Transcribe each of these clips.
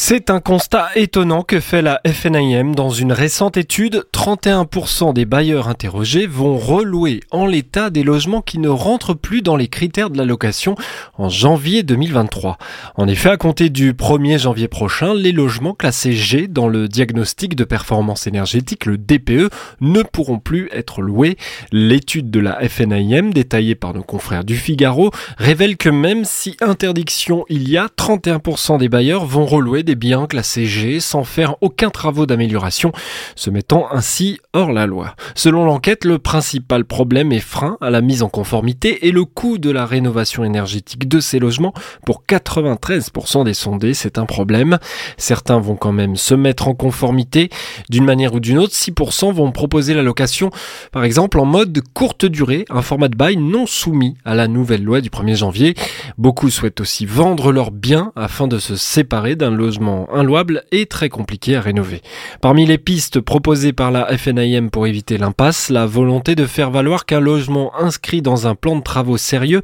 C'est un constat étonnant que fait la FNIM dans une récente étude. 31% des bailleurs interrogés vont relouer en l'état des logements qui ne rentrent plus dans les critères de la location en janvier 2023. En effet, à compter du 1er janvier prochain, les logements classés G dans le diagnostic de performance énergétique, le DPE, ne pourront plus être loués. L'étude de la FNIM, détaillée par nos confrères du Figaro, révèle que même si interdiction il y a, 31% des bailleurs vont relouer des biens classés G sans faire aucun travaux d'amélioration, se mettant ainsi hors la loi. Selon l'enquête, le principal problème est frein à la mise en conformité et le coût de la rénovation énergétique de ces logements. Pour 93% des sondés, c'est un problème. Certains vont quand même se mettre en conformité d'une manière ou d'une autre. 6% vont proposer la location, par exemple, en mode courte durée, un format de bail non soumis à la nouvelle loi du 1er janvier. Beaucoup souhaitent aussi vendre leurs biens afin de se séparer d'un logement inlouable et très compliqué à rénover. Parmi les pistes proposées par la FNIM pour éviter l'impasse, la volonté de faire valoir qu'un logement inscrit dans un plan de travaux sérieux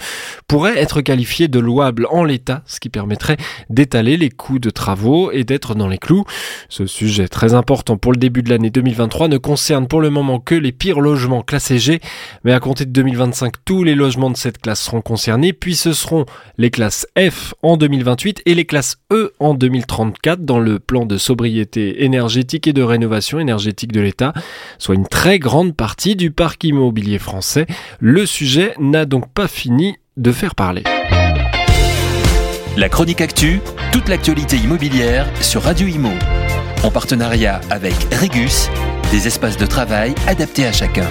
pourrait être qualifié de louable en l'état, ce qui permettrait d'étaler les coûts de travaux et d'être dans les clous. Ce sujet très important pour le début de l'année 2023 ne concerne pour le moment que les pires logements classés G, mais à compter de 2025, tous les logements de cette classe seront concernés, puis ce seront les classes F en 2028 et les classes E en 2030 dans le plan de sobriété énergétique et de rénovation énergétique de l'État, soit une très grande partie du parc immobilier français. Le sujet n'a donc pas fini de faire parler. La chronique actu, toute l'actualité immobilière sur Radio Imo. En partenariat avec Regus, des espaces de travail adaptés à chacun.